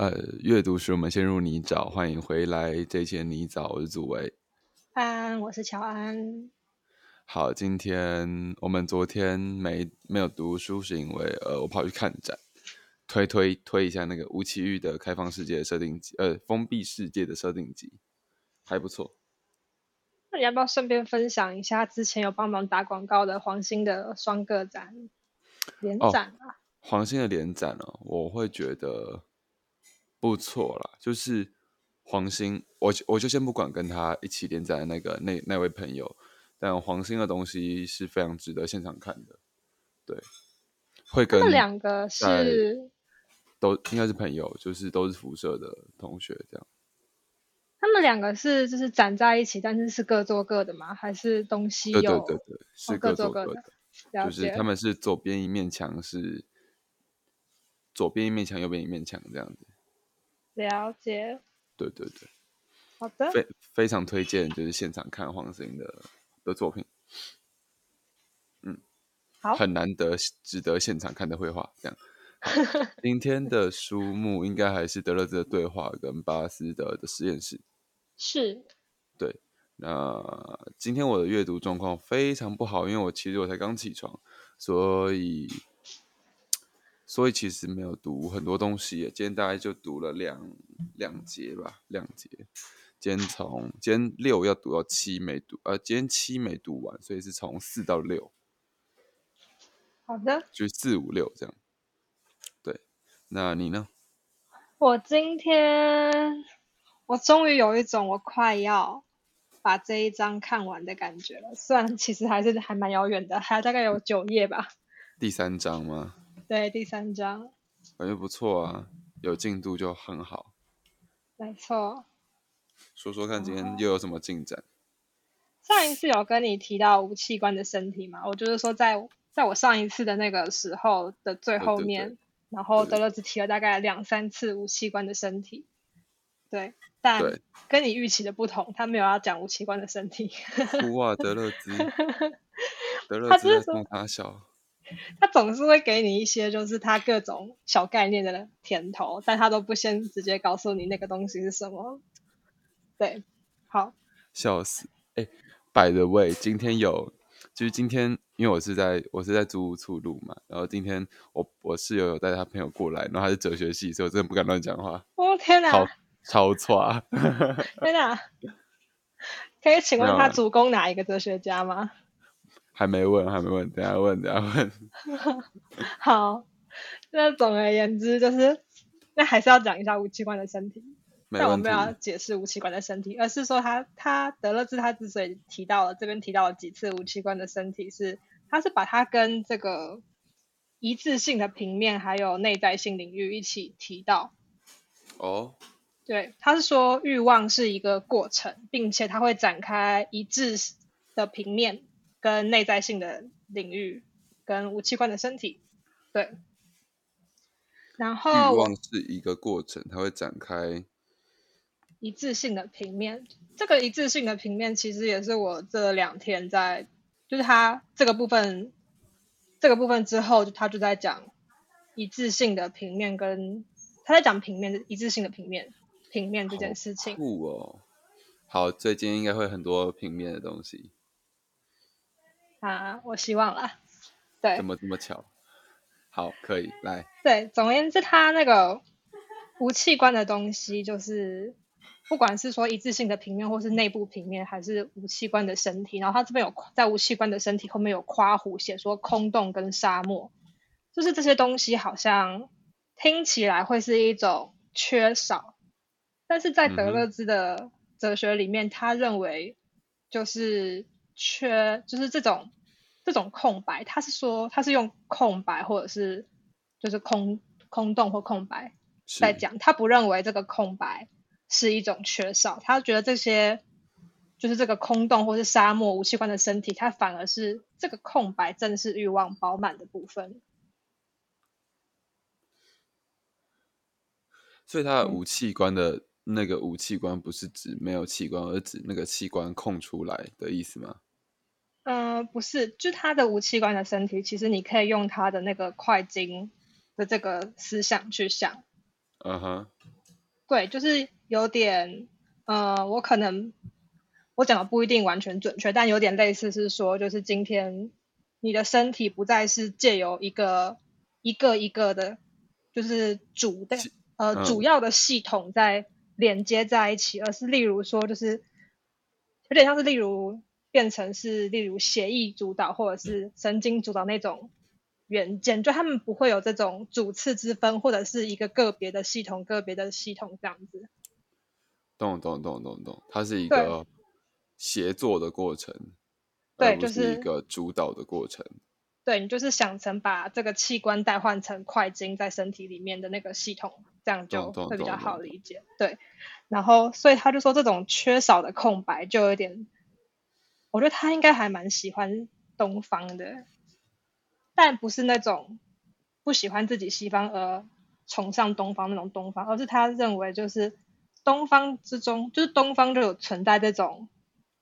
呃，阅读使我们陷入泥沼，欢迎回来。这些泥沼，我是祖维。安，我是乔安。好，今天我们昨天没没有读书，是因为呃，我跑去看展，推推推一下那个吴奇玉的《开放世界的设定集》，呃，封闭世界的设定集，还不错。那你要不要顺便分享一下之前有帮忙打广告的黄兴的双个展连展啊？黄兴的连展哦，我会觉得不错啦。就是黄兴，我我就先不管跟他一起连载的那个那那位朋友。但黄兴的东西是非常值得现场看的，对，会跟他们两个是都应该是朋友，就是都是辐射的同学这样。他们两个是就是展在一起，但是是各做各的吗？还是东西有？对对对对，是各做各的。就是他们是左边一面墙是左边一面墙，右边一面墙这样子。了解。对对对。好的。非非常推荐，就是现场看黄兴的。的作品，嗯，好，很难得，值得现场看的绘画。这样，今天的书目应该还是德勒兹的对话跟巴斯德的实验室。是，对。那今天我的阅读状况非常不好，因为我其实我才刚起床，所以，所以其实没有读很多东西。今天大概就读了两两节吧，两节。今天从今天六要读到七没读，呃，今天七没读完，所以是从四到六。好的，就是四五六这样。对，那你呢？我今天我终于有一种我快要把这一章看完的感觉了，虽然其实还是还蛮遥远的，还大概有九页吧。第三章吗？对，第三章。感觉不错啊，有进度就很好。没错。说说看，今天又有什么进展？上一次有跟你提到无器官的身体嘛？我就是说，在在我上一次的那个时候的最后面，然后德勒兹提了大概两三次无器官的身体。对，但跟你预期的不同，他没有要讲无器官的身体。哇，德勒兹，德勒兹在他笑。他总是会给你一些就是他各种小概念的甜头，但他都不先直接告诉你那个东西是什么。对，好，笑死！哎，By the way，今天有，就是今天，因为我是在我是在租屋处录嘛，然后今天我我室友有带他朋友过来，然后他是哲学系，所以我真的不敢乱讲话。哦天哪，超错！天哪，可以请问他主攻哪一个哲学家吗？还没问，还没问，等下问，等下问。好，那总而言之就是，那还是要讲一下吴器官的身体。但我们要解释吴器官的身体，而是说他他德勒兹他之所以提到了这边提到了几次吴器官的身体，是他是把它跟这个一致性的平面还有内在性领域一起提到。哦，对，他是说欲望是一个过程，并且它会展开一致的平面跟内在性的领域跟无器官的身体。对，然后欲望是一个过程，它会展开。一致性的平面，这个一致性的平面其实也是我这两天在，就是它这个部分，这个部分之后，他就在讲一致性的平面，跟他在讲平面的一致性的平面，平面这件事情。酷哦！好，所以今天应该会很多平面的东西。啊，我希望啦。对。怎么这么巧？好，可以来。对，总而言之，它那个无器官的东西就是。不管是说一致性的平面，或是内部平面，还是无器官的身体，然后它这边有在无器官的身体后面有夸弧写说空洞跟沙漠，就是这些东西好像听起来会是一种缺少，但是在德勒兹的哲学里面，他认为就是缺，就是这种这种空白，他是说他是用空白或者是就是空空洞或空白在讲，他不认为这个空白。是一种缺少，他觉得这些就是这个空洞或是沙漠无器官的身体，它反而是这个空白，正是欲望饱满的部分。所以，他的无器官的那个无器官，不是指没有器官，而指那个器官空出来的意思吗？嗯，不是，就他的无器官的身体，其实你可以用他的那个快经的这个思想去想。嗯哼，对，就是有点，呃，我可能我讲的不一定完全准确，但有点类似是说，就是今天你的身体不再是借由一个一个一个的，就是主的呃嗯主要的系统在连接在一起，而是例如说，就是有点像是例如变成是例如协议主导或者是神经主导那种元件，就他们不会有这种主次之分，或者是一个个别的系统、个别的系统这样子。懂懂懂懂懂，它是一个协作的过程，对就是一个主导的过程。对你就是想成把这个器官代换成快精在身体里面的那个系统，这样就会比较好理解。对，然后所以他就说这种缺少的空白就有点，我觉得他应该还蛮喜欢东方的，但不是那种不喜欢自己西方而崇尚东方那种东方，而是他认为就是东方之中，就是东方就有存在这种，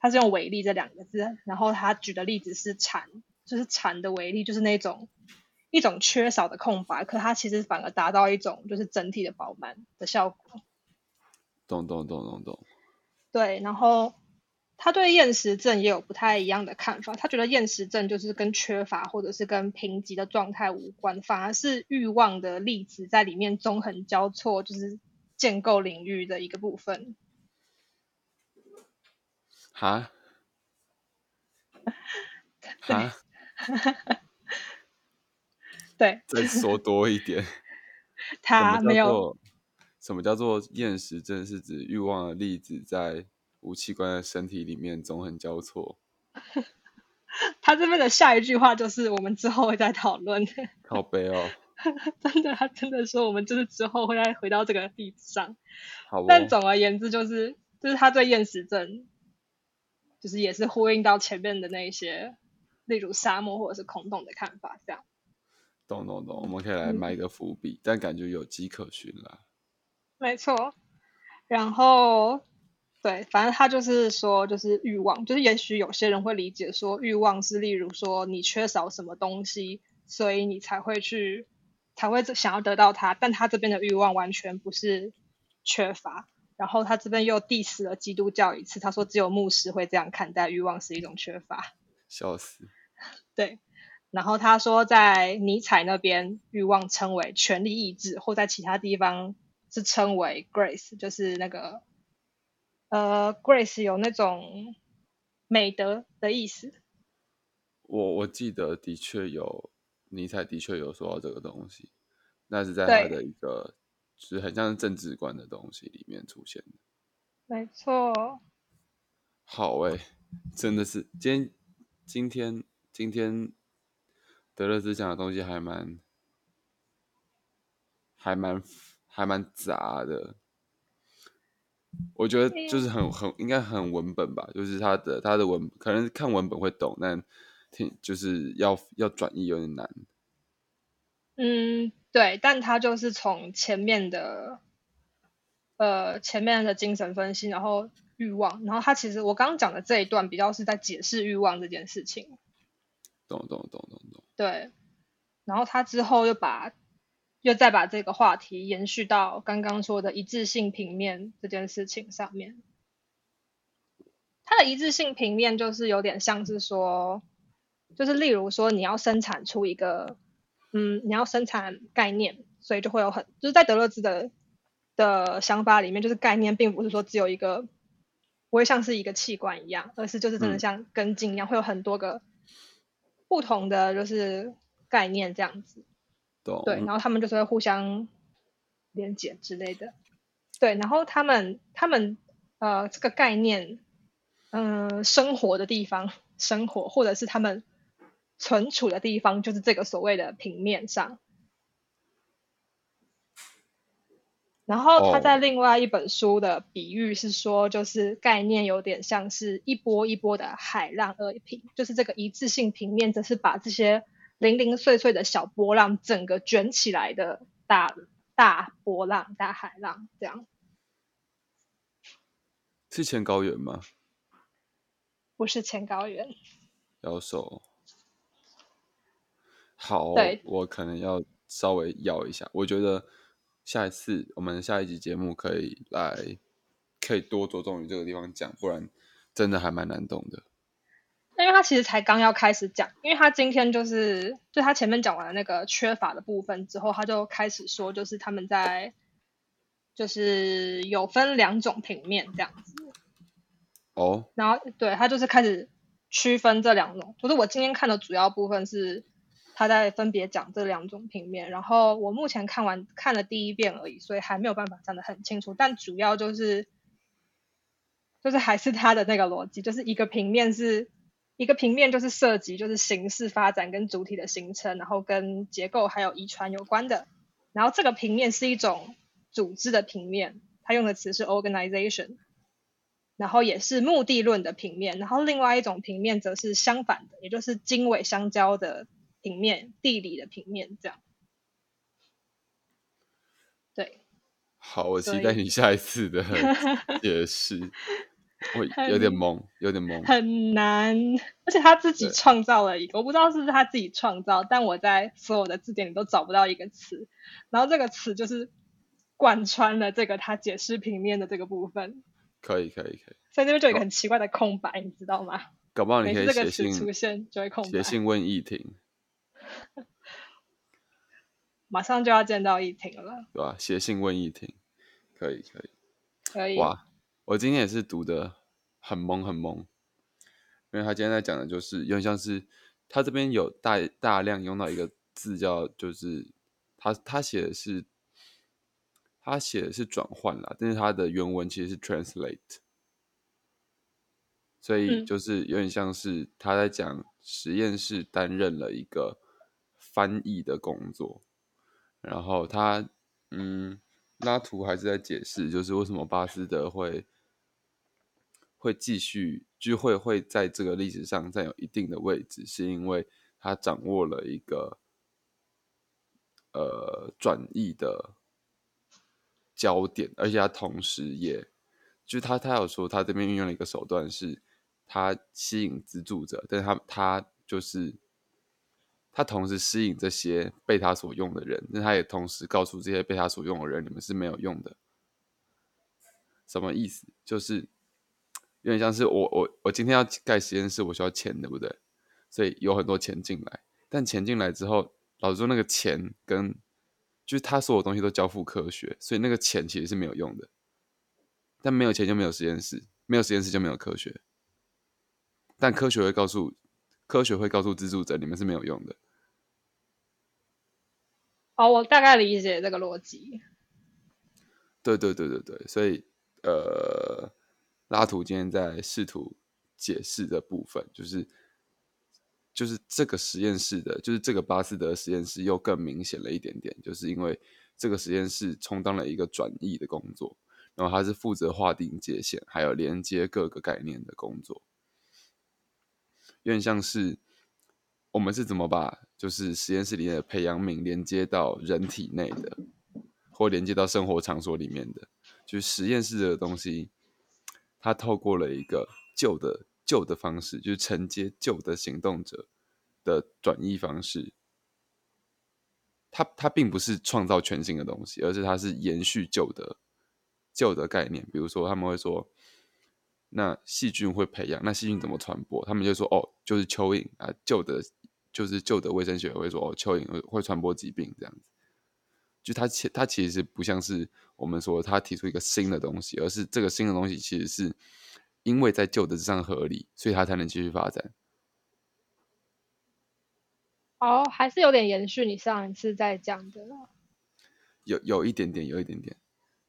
他是用伟力这两个字，然后他举的例子是禅，就是禅的威力，就是那种一种缺少的空白，可它其实反而达到一种就是整体的饱满的效果。懂懂懂懂懂，对，然后他对厌食症也有不太一样的看法。他觉得厌食症就是跟缺乏或者是跟贫瘠的状态无关，反而是欲望的粒子在里面纵横交错，就是建构领域的一个部分。哈哈，对再说多一点。他没有，什么叫做厌食症？是指欲望的粒子在无器官的身体里面纵横交错。他这边的下一句话就是我们之后会再讨论。好悲哦，真的，他真的说我们就是之后会再回到这个例子上。好哦，但总而言之，就是就是他对厌食症，就是也是呼应到前面的那一些，例如沙漠或者是空洞的看法，这样。懂懂懂，我们可以来嗯埋一个伏笔，但感觉有迹可循啦。没错。然后，对，反正他就是说，就是欲望，就是也许有些人会理解说，欲望是例如说你缺少什么东西，所以你才会去才会想要得到它，但他这边的欲望完全不是缺乏。然后他这边又 diss 了基督教一次，他说只有牧师会这样看待欲望是一种缺乏。笑死，对，然后他说在尼采那边，欲望称为权力意志，或在其他地方是称为 grace，就是那个呃 grace 有那种美德的意思。我我记得的确有尼采的确有说到这个东西，那是在他的一个就是很像是政治观的东西里面出现的。没错，好诶、真的是今天今天今天德勒兹讲的东西还蛮还蛮还蛮杂的。我觉得就是很很应该很文本吧，就是他的他的文可能看文本会懂，但听就是要要转译有点难。嗯，对，但他就是从前面的呃前面的精神分析，然后欲望，然后他其实我刚刚讲的这一段比较是在解释欲望这件事情。懂懂懂懂懂，对，然后他之后又把又再把这个话题延续到刚刚说的一致性平面这件事情上面。它的一致性平面就是有点像是说，就是例如说你要生产出一个，嗯，你要生产概念，所以就会有很就是在德勒兹的的想法里面，就是概念并不是说只有一个，不会像是一个器官一样，而是就是真的嗯像根茎一样，会有很多个不同的就是概念这样子。对，然后他们就是会互相连接之类的。对，然后他们他们呃这个概念，嗯、生活的地方，生活或者是他们存储的地方，就是这个所谓的平面上。然后他哦在另外一本书的比喻是说，就是概念有点像是一波一波的海浪而平，就是这个一致性平面，则是把这些零零碎碎的小波浪整个卷起来的大大波浪、大海浪，这样是前高原吗？不是前高原。摇手。好，我可能要稍微摇一下。我觉得下一次我们下一集节目可以来，可以多着重于这个地方讲，不然真的还蛮难懂的。因为他其实才刚要开始讲，因为他今天就是就他前面讲完了那个缺乏的部分之后，他就开始说，就是他们在就是有分两种平面这样子。哦，然后对他就是开始区分这两种，就是我今天看的主要部分是他在分别讲这两种平面，然后我目前看完看了第一遍而已，所以还没有办法讲得很清楚，但主要就是就是还是他的那个逻辑，就是一个平面是一个平面就是涉及就是形式发展跟主体的形成，然后跟结构还有遗传有关的，然后这个平面是一种组织的平面，他用的词是 organization。然后也是目的论的平面，然后另外一种平面则是相反的，也就是经纬相交的平面，地理的平面这样。对，好，我期待你下一次的 解释。我有点懵，有点懵，很难。而且他自己创造了一个，我不知道是不是他自己创造，但我在所有的字典里都找不到一个词。然后这个词就是贯穿了这个他解释平面的这个部分。可以可以可以，所以这边就有一个很奇怪的空白，你知道吗？搞不好你可以写信出现就会空白。写信问易婷，马上就要见到易婷了，对吧？写信问易婷，可以可以可以。哇，我今天也是读的很懵很懵，因为他今天在讲的就是有点像是他这边有大大量用到一个字叫就是他他写的是。他写的是转换啦，但是他的原文其实是 translate，所以就是有点像是他在讲实验室担任了一个翻译的工作，然后他嗯拉图还是在解释，就是为什么巴斯德会会继续就会会在这个历史上占有一定的位置，是因为他掌握了一个呃转译的。焦点，而且他同时也，就是他他有说他这边运用了一个手段，是他吸引资助者，但是他他就是他同时吸引这些被他所用的人，但他也同时告诉这些被他所用的人，你们是没有用的。什么意思？就是有点像是我我我今天要盖实验室，我需要钱，对不对？所以有很多钱进来，但钱进来之后，老实说，那个钱跟就是他所有东西都交付科学，所以那个钱其实是没有用的。但没有钱就没有实验室，没有实验室就没有科学。但科学会告诉科学会告诉资助者，你们是没有用的。哦，我大概理解这个逻辑。对对对对对，所以呃，拉图今天在试图解释的部分，就是。就是这个实验室的，就是这个巴斯德实验室又更明显了一点点，就是因为这个实验室充当了一个转译的工作，然后它是负责划定界限，还有连接各个概念的工作，有点像是我们是怎么把就是实验室里面的培养皿连接到人体内的，或连接到生活场所里面的，就是实验室的东西，它透过了一个旧的。旧的方式就是承接旧的行动者的转移方式，它它并不是创造全新的东西，而是它是延续旧的旧的概念。比如说，他们会说，那细菌会培养，那细菌怎么传播？他们就说，哦，就是蚯蚓啊，旧的就是旧的卫生学会说，哦，蚯蚓会会传播疾病这样子。就它其它其实不像是我们说他提出一个新的东西，而是这个新的东西其实是。因为在旧的之上合理，所以它才能继续发展。哦，还是有点延续你上一次在讲的。有有一点点，有一点点，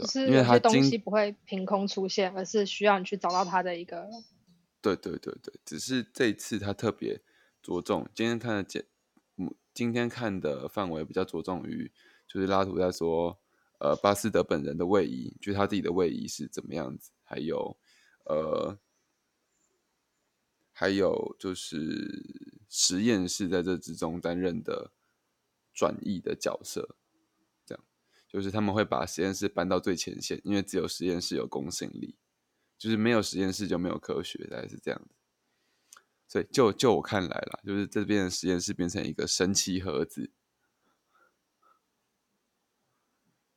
就是有些东西不会凭空出现，而是需要你去找到它的一个。对对对对，只是这一次他特别着重，今天看的简，今天看的范围比较着重于，就是拉图在说，呃，巴斯德本人的位移，就是他自己的位移是怎么样子，还有。呃，还有就是实验室在这之中担任的转译的角色，就是他们会把实验室搬到最前线，因为只有实验室有公信力，就是没有实验室就没有科学，大概是这样子。所以就就我看来啦，就是这边的实验室变成一个神奇盒子，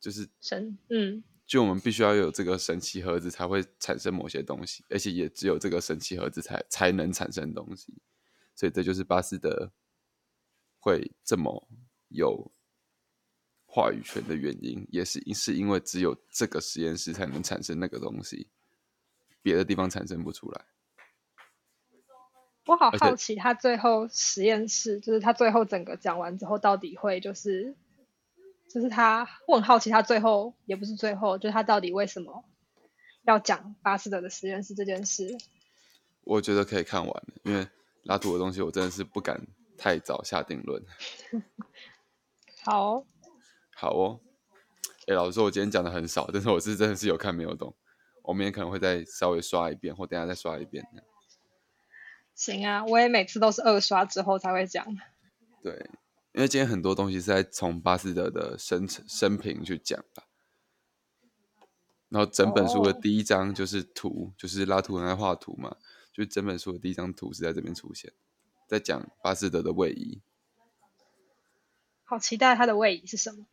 就是神，嗯，就我们必须要有这个神奇盒子才会产生某些东西，而且也只有这个神奇盒子才才能产生东西，所以这就是巴斯德会这么有话语权的原因，也是是因为只有这个实验室才能产生那个东西，别的地方产生不出来。我好好奇，他最后实验室，就是他最后整个讲完之后，到底会就是，就是他，我很好奇，他最后也不是最后，就是他到底为什么要讲巴斯德的实验室这件事？我觉得可以看完了，因为拉图的东西我真的是不敢太早下定论。好，好哦，哎，老实说，我今天讲的很少，但是我是真的是有看没有懂，我明天可能会再稍微刷一遍，或等下再刷一遍。行啊，我也每次都是二刷之后才会讲。对，因为今天很多东西是在从巴斯德的生生平去讲的，然后整本书的哦第一章就是图，就是拉图很爱画图嘛，就是整本书的第一张图是在这边出现，在讲巴斯德的位移。好期待他的位移是什么？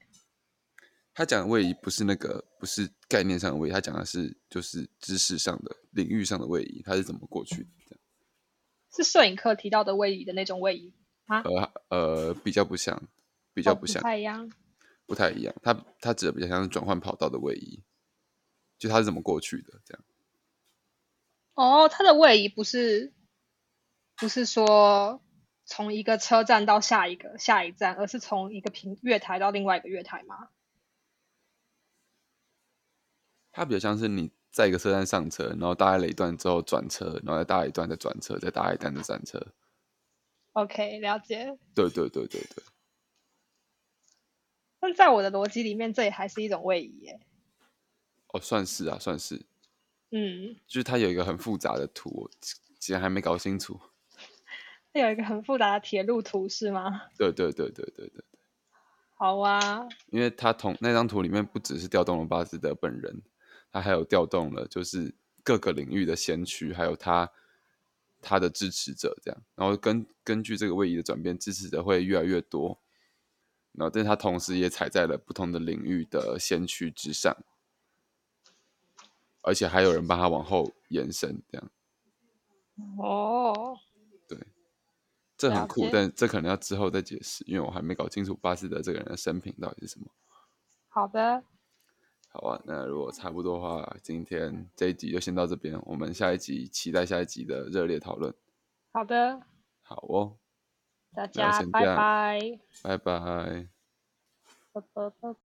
他讲的位移不是那个，不是概念上的位移，他讲的是就是知识上的领域上的位移，他是怎么过去的？这样是摄影课提到的位移的那种位移啊？呃呃，比较不像，比较哦不像，太一样。不太一样。他他指的比较像是转换跑道的位移，就他是怎么过去的这样。哦，他的位移不是不是说从一个车站到下一个下一站，而是从一个平月台到另外一个月台吗？它比较像是你在一个车站上车，然后搭了一段之后转车，然后再搭一段再转车，再搭一段再转车。OK，了解。对对对对对，但在我的逻辑里面，这也还是一种位移耶。哦，算是啊，算是，嗯，就是它有一个很复杂的图，我竟然还没搞清楚。它有一个很复杂的铁路图是吗？对对对对对对。好啊，因为它同那张图里面不只是调动了巴斯德本人，他还有调动了就是各个领域的先驱，还有他他的支持者这样，然后根根据这个位移的转变，支持者会越来越多，然后但是他同时也踩在了不同的领域的先驱之上，而且还有人帮他往后延伸，这样。哦，对这很酷，但这可能要之后再解释，因为我还没搞清楚巴斯德这个人的生平到底是什么。好的，好啊，那如果差不多的话，今天这一集就先到这边，我们下一集期待下一集的热烈讨论。好的，好哦，大家拜先这样拜。拜拜。拜拜拜。